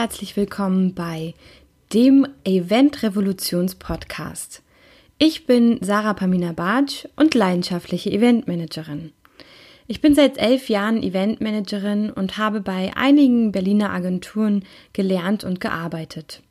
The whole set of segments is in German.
Herzlich willkommen bei dem Event Revolutions Podcast. Ich bin Sarah Pamina Bartsch und leidenschaftliche Eventmanagerin. Ich bin seit elf Jahren Eventmanagerin und habe bei einigen Berliner Agenturen gelernt und gearbeitet.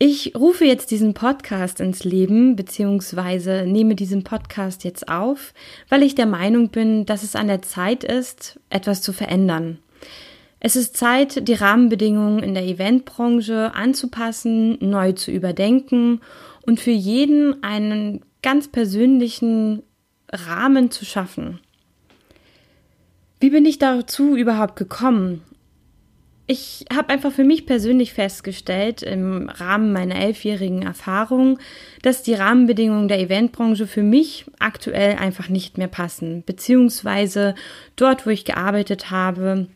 Ich rufe jetzt diesen Podcast ins Leben, beziehungsweise nehme diesen Podcast jetzt auf, weil ich der Meinung bin, dass es an der Zeit ist, etwas zu verändern. Es ist Zeit, die Rahmenbedingungen in der Eventbranche anzupassen, neu zu überdenken und für jeden einen ganz persönlichen Rahmen zu schaffen. Wie bin ich dazu überhaupt gekommen? Ich habe einfach für mich persönlich festgestellt, im Rahmen meiner elfjährigen Erfahrung, dass die Rahmenbedingungen der Eventbranche für mich aktuell einfach nicht mehr passen, beziehungsweise dort, wo ich gearbeitet habe,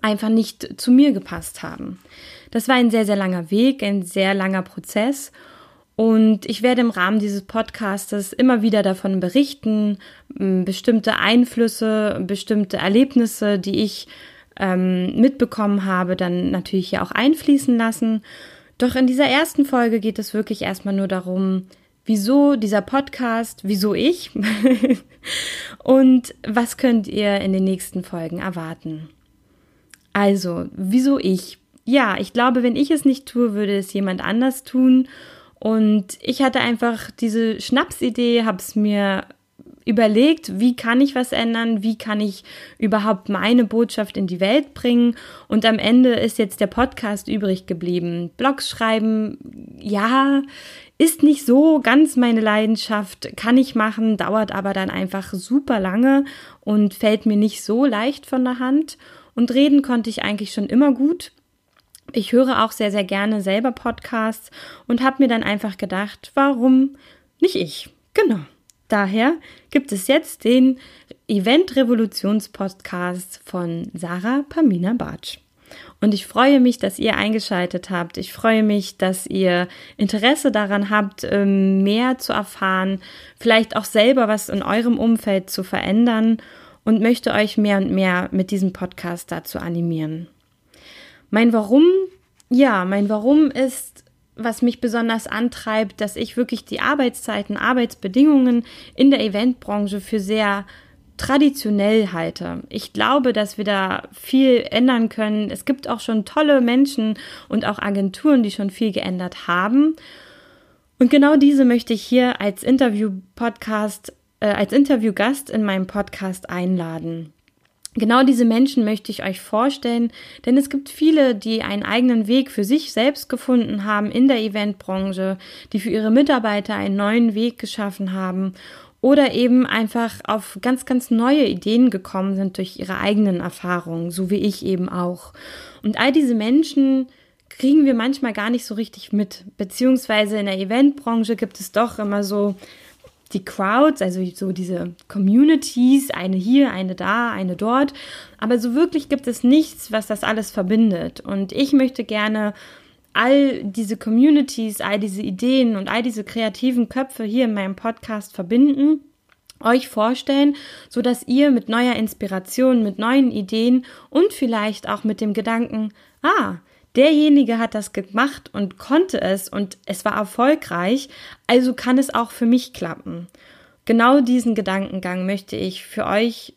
einfach nicht zu mir gepasst haben. Das war ein sehr, sehr langer Weg, ein sehr langer Prozess. Und ich werde im Rahmen dieses Podcastes immer wieder davon berichten, bestimmte Einflüsse, bestimmte Erlebnisse, die ich ähm, mitbekommen habe, dann natürlich hier auch einfließen lassen. Doch in dieser ersten Folge geht es wirklich erstmal nur darum, wieso dieser Podcast, wieso ich und was könnt ihr in den nächsten Folgen erwarten. Also, wieso ich? Ja, ich glaube, wenn ich es nicht tue, würde es jemand anders tun. Und ich hatte einfach diese Schnapsidee, habe es mir überlegt, wie kann ich was ändern, wie kann ich überhaupt meine Botschaft in die Welt bringen. Und am Ende ist jetzt der Podcast übrig geblieben. Blogs schreiben, ja, ist nicht so ganz meine Leidenschaft, kann ich machen, dauert aber dann einfach super lange und fällt mir nicht so leicht von der Hand. Und reden konnte ich eigentlich schon immer gut. Ich höre auch sehr, sehr gerne selber Podcasts und habe mir dann einfach gedacht, warum nicht ich? Genau. Daher gibt es jetzt den Event Revolutions Podcast von Sarah Pamina Bartsch. Und ich freue mich, dass ihr eingeschaltet habt. Ich freue mich, dass ihr Interesse daran habt, ähm, mehr zu erfahren, vielleicht auch selber was in eurem Umfeld zu verändern und möchte euch mehr und mehr mit diesem Podcast dazu animieren. Mein Warum, ja, mein Warum ist, was mich besonders antreibt, dass ich wirklich die Arbeitszeiten, Arbeitsbedingungen in der Eventbranche für sehr traditionell halte. Ich glaube, dass wir da viel ändern können. Es gibt auch schon tolle Menschen und auch Agenturen, die schon viel geändert haben. Und genau diese möchte ich hier als Interview-Podcast äh, als Interviewgast in meinem Podcast einladen. Genau diese Menschen möchte ich euch vorstellen, denn es gibt viele, die einen eigenen Weg für sich selbst gefunden haben in der Eventbranche, die für ihre Mitarbeiter einen neuen Weg geschaffen haben oder eben einfach auf ganz, ganz neue Ideen gekommen sind durch ihre eigenen Erfahrungen, so wie ich eben auch. Und all diese Menschen kriegen wir manchmal gar nicht so richtig mit, beziehungsweise in der Eventbranche gibt es doch immer so die Crowds, also so diese Communities, eine hier, eine da, eine dort. Aber so wirklich gibt es nichts, was das alles verbindet. Und ich möchte gerne all diese Communities, all diese Ideen und all diese kreativen Köpfe hier in meinem Podcast verbinden euch vorstellen, so dass ihr mit neuer Inspiration, mit neuen Ideen und vielleicht auch mit dem Gedanken, ah, derjenige hat das gemacht und konnte es und es war erfolgreich, also kann es auch für mich klappen. Genau diesen Gedankengang möchte ich für euch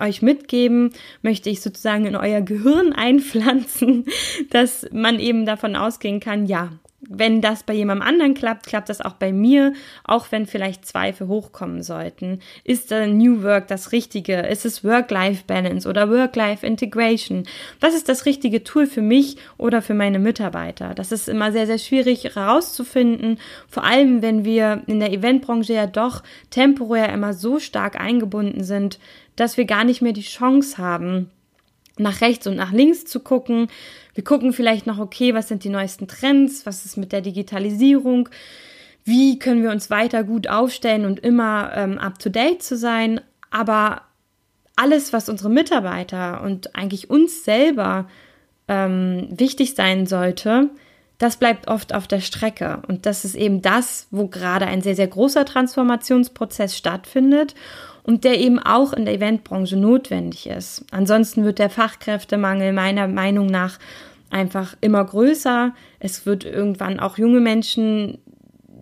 euch mitgeben, möchte ich sozusagen in euer Gehirn einpflanzen, dass man eben davon ausgehen kann, ja, wenn das bei jemandem anderen klappt, klappt das auch bei mir, auch wenn vielleicht Zweifel hochkommen sollten. Ist da New Work das Richtige? Ist es Work-Life-Balance oder Work-Life-Integration? Was ist das richtige Tool für mich oder für meine Mitarbeiter? Das ist immer sehr, sehr schwierig herauszufinden, vor allem wenn wir in der Eventbranche ja doch temporär immer so stark eingebunden sind, dass wir gar nicht mehr die Chance haben, nach rechts und nach links zu gucken. Wir gucken vielleicht noch, okay, was sind die neuesten Trends, was ist mit der Digitalisierung, wie können wir uns weiter gut aufstellen und immer ähm, up-to-date zu sein. Aber alles, was unsere Mitarbeiter und eigentlich uns selber ähm, wichtig sein sollte, das bleibt oft auf der Strecke. Und das ist eben das, wo gerade ein sehr, sehr großer Transformationsprozess stattfindet und der eben auch in der Eventbranche notwendig ist. Ansonsten wird der Fachkräftemangel meiner Meinung nach einfach immer größer. Es wird irgendwann auch junge Menschen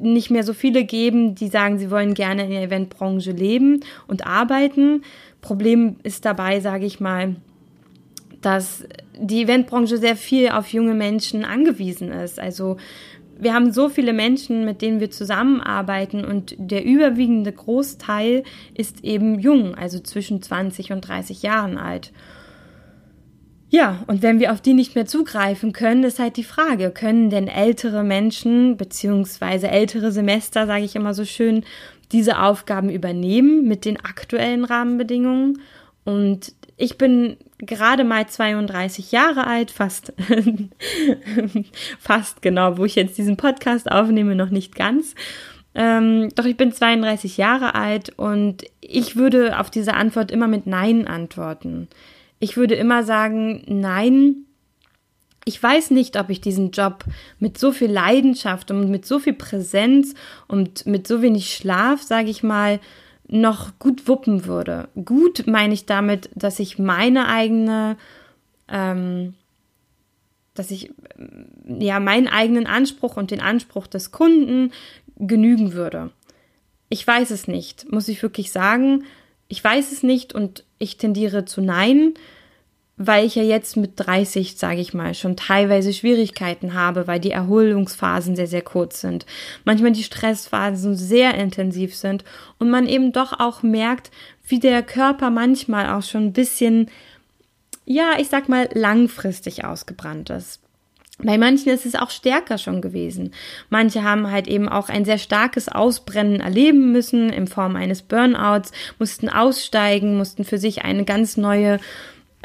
nicht mehr so viele geben, die sagen, sie wollen gerne in der Eventbranche leben und arbeiten. Problem ist dabei, sage ich mal, dass die Eventbranche sehr viel auf junge Menschen angewiesen ist. Also wir haben so viele Menschen, mit denen wir zusammenarbeiten und der überwiegende Großteil ist eben jung, also zwischen 20 und 30 Jahren alt. Ja, und wenn wir auf die nicht mehr zugreifen können, ist halt die Frage, können denn ältere Menschen beziehungsweise ältere Semester, sage ich immer so schön, diese Aufgaben übernehmen mit den aktuellen Rahmenbedingungen? Und ich bin gerade mal 32 Jahre alt, fast, fast genau, wo ich jetzt diesen Podcast aufnehme, noch nicht ganz. Ähm, doch ich bin 32 Jahre alt und ich würde auf diese Antwort immer mit Nein antworten. Ich würde immer sagen, nein, ich weiß nicht, ob ich diesen Job mit so viel Leidenschaft und mit so viel Präsenz und mit so wenig Schlaf, sage ich mal, noch gut wuppen würde. Gut meine ich damit, dass ich meine eigene, ähm, dass ich ja meinen eigenen Anspruch und den Anspruch des Kunden genügen würde. Ich weiß es nicht, muss ich wirklich sagen. Ich weiß es nicht und ich tendiere zu Nein weil ich ja jetzt mit 30, sage ich mal, schon teilweise Schwierigkeiten habe, weil die Erholungsphasen sehr, sehr kurz sind. Manchmal die Stressphasen sehr intensiv sind und man eben doch auch merkt, wie der Körper manchmal auch schon ein bisschen, ja, ich sag mal, langfristig ausgebrannt ist. Bei manchen ist es auch stärker schon gewesen. Manche haben halt eben auch ein sehr starkes Ausbrennen erleben müssen in Form eines Burnouts, mussten aussteigen, mussten für sich eine ganz neue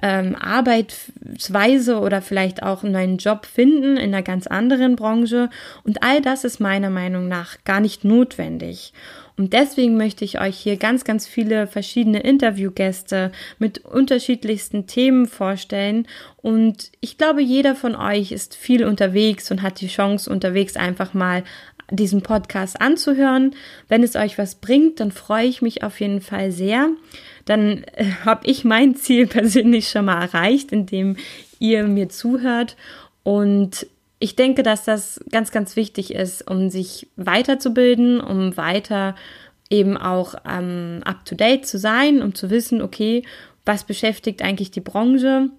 ähm, Arbeitsweise oder vielleicht auch einen neuen Job finden in einer ganz anderen Branche. Und all das ist meiner Meinung nach gar nicht notwendig. Und deswegen möchte ich euch hier ganz, ganz viele verschiedene Interviewgäste mit unterschiedlichsten Themen vorstellen. Und ich glaube, jeder von euch ist viel unterwegs und hat die Chance, unterwegs einfach mal diesen Podcast anzuhören. Wenn es euch was bringt, dann freue ich mich auf jeden Fall sehr dann äh, habe ich mein Ziel persönlich schon mal erreicht, indem ihr mir zuhört. Und ich denke, dass das ganz, ganz wichtig ist, um sich weiterzubilden, um weiter eben auch ähm, up-to-date zu sein, um zu wissen, okay, was beschäftigt eigentlich die Branche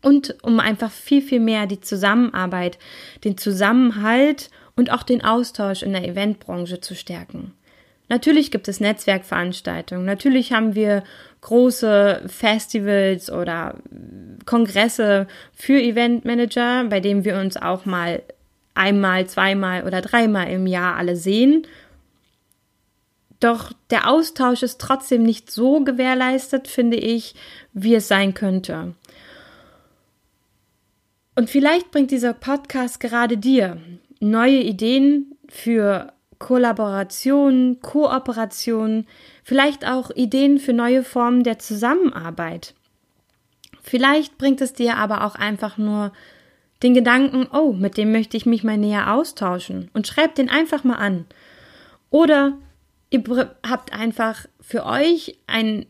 und um einfach viel, viel mehr die Zusammenarbeit, den Zusammenhalt und auch den Austausch in der Eventbranche zu stärken. Natürlich gibt es Netzwerkveranstaltungen, natürlich haben wir große Festivals oder Kongresse für Eventmanager, bei denen wir uns auch mal einmal, zweimal oder dreimal im Jahr alle sehen. Doch der Austausch ist trotzdem nicht so gewährleistet, finde ich, wie es sein könnte. Und vielleicht bringt dieser Podcast gerade dir neue Ideen für Kollaboration, Kooperation, vielleicht auch Ideen für neue Formen der Zusammenarbeit. Vielleicht bringt es dir aber auch einfach nur den Gedanken, oh, mit dem möchte ich mich mal näher austauschen und schreibt den einfach mal an. Oder ihr habt einfach für euch einen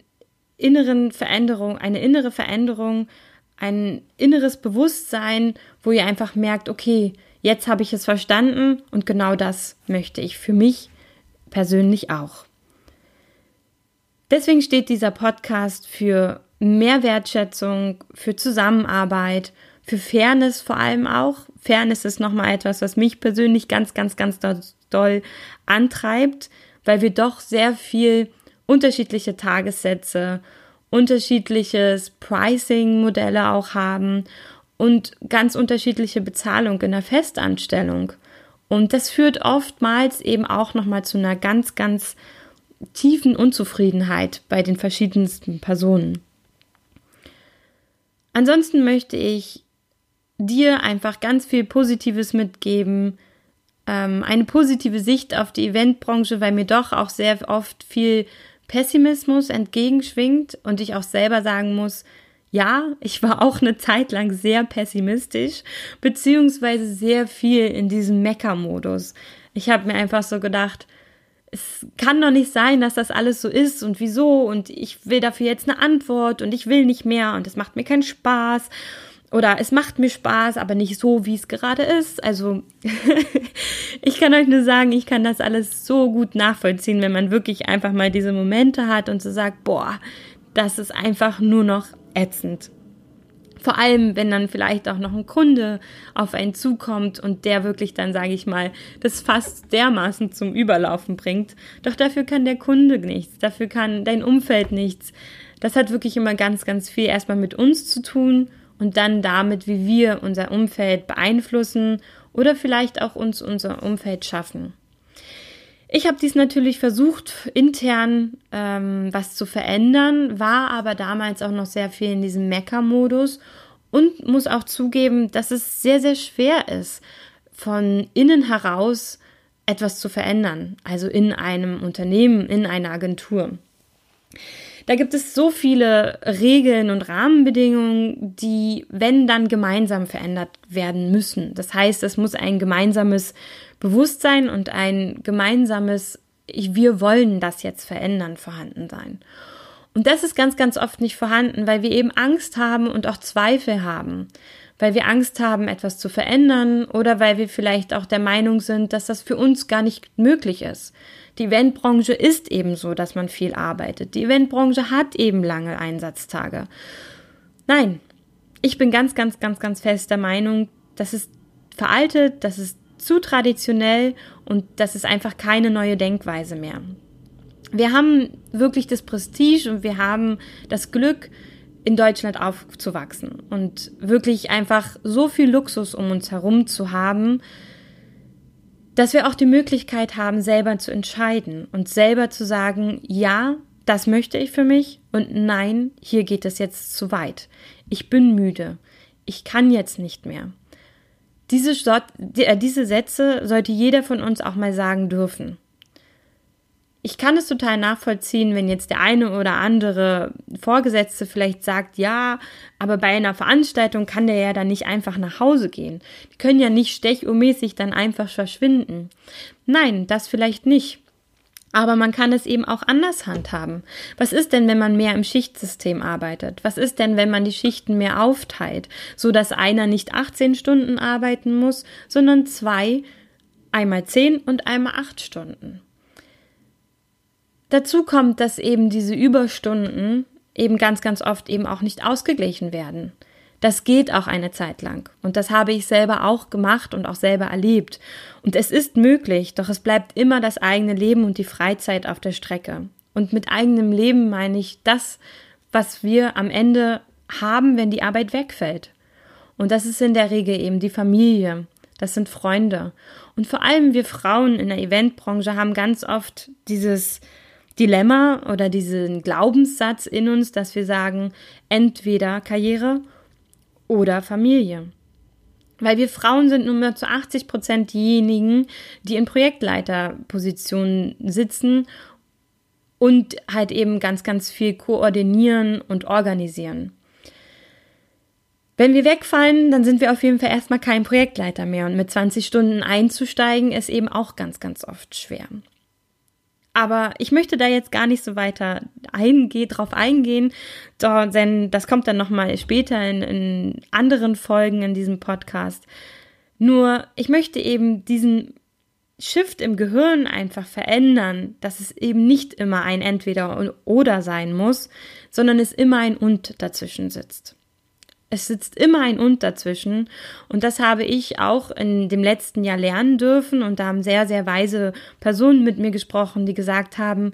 inneren Veränderung, eine innere Veränderung, ein inneres Bewusstsein, wo ihr einfach merkt, okay, Jetzt habe ich es verstanden und genau das möchte ich für mich persönlich auch. Deswegen steht dieser Podcast für mehr Wertschätzung, für Zusammenarbeit, für Fairness vor allem auch. Fairness ist nochmal etwas, was mich persönlich ganz, ganz, ganz doll antreibt, weil wir doch sehr viel unterschiedliche Tagessätze, unterschiedliches Pricing-Modelle auch haben und ganz unterschiedliche Bezahlung in der Festanstellung. Und das führt oftmals eben auch nochmal zu einer ganz, ganz tiefen Unzufriedenheit bei den verschiedensten Personen. Ansonsten möchte ich dir einfach ganz viel Positives mitgeben, ähm, eine positive Sicht auf die Eventbranche, weil mir doch auch sehr oft viel Pessimismus entgegenschwingt und ich auch selber sagen muss, ja, ich war auch eine Zeit lang sehr pessimistisch, beziehungsweise sehr viel in diesem Mecker-Modus. Ich habe mir einfach so gedacht, es kann doch nicht sein, dass das alles so ist und wieso und ich will dafür jetzt eine Antwort und ich will nicht mehr und es macht mir keinen Spaß oder es macht mir Spaß, aber nicht so, wie es gerade ist. Also ich kann euch nur sagen, ich kann das alles so gut nachvollziehen, wenn man wirklich einfach mal diese Momente hat und so sagt, boah, das ist einfach nur noch ätzend. Vor allem, wenn dann vielleicht auch noch ein Kunde auf einen zukommt und der wirklich dann, sage ich mal, das fast dermaßen zum Überlaufen bringt. Doch dafür kann der Kunde nichts, dafür kann dein Umfeld nichts. Das hat wirklich immer ganz, ganz viel erstmal mit uns zu tun und dann damit, wie wir unser Umfeld beeinflussen oder vielleicht auch uns unser Umfeld schaffen. Ich habe dies natürlich versucht, intern ähm, was zu verändern, war aber damals auch noch sehr viel in diesem Mecker-Modus und muss auch zugeben, dass es sehr, sehr schwer ist, von innen heraus etwas zu verändern, also in einem Unternehmen, in einer Agentur. Da gibt es so viele Regeln und Rahmenbedingungen, die, wenn dann gemeinsam verändert werden müssen. Das heißt, es muss ein gemeinsames Bewusstsein und ein gemeinsames, wir wollen das jetzt verändern, vorhanden sein. Und das ist ganz, ganz oft nicht vorhanden, weil wir eben Angst haben und auch Zweifel haben. Weil wir Angst haben, etwas zu verändern oder weil wir vielleicht auch der Meinung sind, dass das für uns gar nicht möglich ist. Die Eventbranche ist eben so, dass man viel arbeitet. Die Eventbranche hat eben lange Einsatztage. Nein, ich bin ganz, ganz, ganz, ganz fest der Meinung, das ist veraltet, das ist zu traditionell und das ist einfach keine neue Denkweise mehr. Wir haben wirklich das Prestige und wir haben das Glück, in Deutschland aufzuwachsen und wirklich einfach so viel Luxus um uns herum zu haben, dass wir auch die Möglichkeit haben, selber zu entscheiden und selber zu sagen, ja, das möchte ich für mich und nein, hier geht es jetzt zu weit. Ich bin müde. Ich kann jetzt nicht mehr. Diese, äh, diese Sätze sollte jeder von uns auch mal sagen dürfen ich kann es total nachvollziehen, wenn jetzt der eine oder andere Vorgesetzte vielleicht sagt, ja, aber bei einer Veranstaltung kann der ja dann nicht einfach nach Hause gehen. Die können ja nicht stechuhrmäßig dann einfach verschwinden. Nein, das vielleicht nicht. Aber man kann es eben auch anders handhaben. Was ist denn, wenn man mehr im Schichtsystem arbeitet? Was ist denn, wenn man die Schichten mehr aufteilt, so dass einer nicht 18 Stunden arbeiten muss, sondern zwei, einmal 10 und einmal 8 Stunden? Dazu kommt, dass eben diese Überstunden eben ganz, ganz oft eben auch nicht ausgeglichen werden. Das geht auch eine Zeit lang. Und das habe ich selber auch gemacht und auch selber erlebt. Und es ist möglich, doch es bleibt immer das eigene Leben und die Freizeit auf der Strecke. Und mit eigenem Leben meine ich das, was wir am Ende haben, wenn die Arbeit wegfällt. Und das ist in der Regel eben die Familie. Das sind Freunde. Und vor allem wir Frauen in der Eventbranche haben ganz oft dieses Dilemma oder diesen Glaubenssatz in uns, dass wir sagen, entweder Karriere oder Familie. Weil wir Frauen sind nun mal zu 80 Prozent diejenigen, die in Projektleiterpositionen sitzen und halt eben ganz, ganz viel koordinieren und organisieren. Wenn wir wegfallen, dann sind wir auf jeden Fall erstmal kein Projektleiter mehr und mit 20 Stunden einzusteigen ist eben auch ganz, ganz oft schwer. Aber ich möchte da jetzt gar nicht so weiter eingehen, drauf eingehen, denn das kommt dann nochmal später in, in anderen Folgen in diesem Podcast. Nur, ich möchte eben diesen Shift im Gehirn einfach verändern, dass es eben nicht immer ein Entweder oder sein muss, sondern es immer ein Und dazwischen sitzt. Es sitzt immer ein Und dazwischen. Und das habe ich auch in dem letzten Jahr lernen dürfen. Und da haben sehr, sehr weise Personen mit mir gesprochen, die gesagt haben,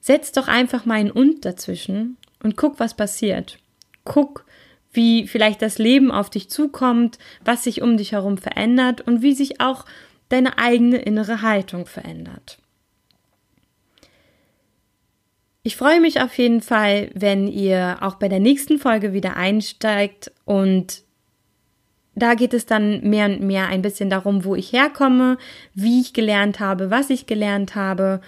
setz doch einfach mal ein Und dazwischen und guck, was passiert. Guck, wie vielleicht das Leben auf dich zukommt, was sich um dich herum verändert und wie sich auch deine eigene innere Haltung verändert. Ich freue mich auf jeden Fall, wenn ihr auch bei der nächsten Folge wieder einsteigt und da geht es dann mehr und mehr ein bisschen darum, wo ich herkomme, wie ich gelernt habe, was ich gelernt habe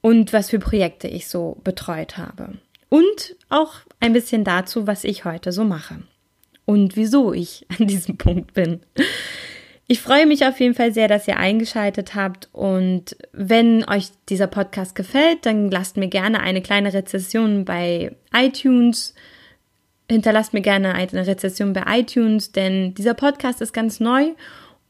und was für Projekte ich so betreut habe. Und auch ein bisschen dazu, was ich heute so mache und wieso ich an diesem Punkt bin. Ich freue mich auf jeden Fall sehr, dass ihr eingeschaltet habt und wenn euch dieser Podcast gefällt, dann lasst mir gerne eine kleine Rezession bei iTunes. Hinterlasst mir gerne eine Rezession bei iTunes, denn dieser Podcast ist ganz neu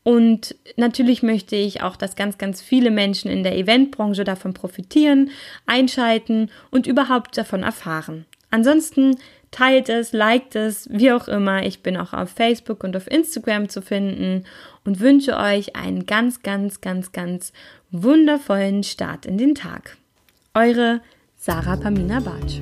und natürlich möchte ich auch, dass ganz, ganz viele Menschen in der Eventbranche davon profitieren, einschalten und überhaupt davon erfahren. Ansonsten teilt es, liked es, wie auch immer. Ich bin auch auf Facebook und auf Instagram zu finden und wünsche euch einen ganz, ganz, ganz, ganz wundervollen Start in den Tag. Eure Sarah Pamina Bartsch.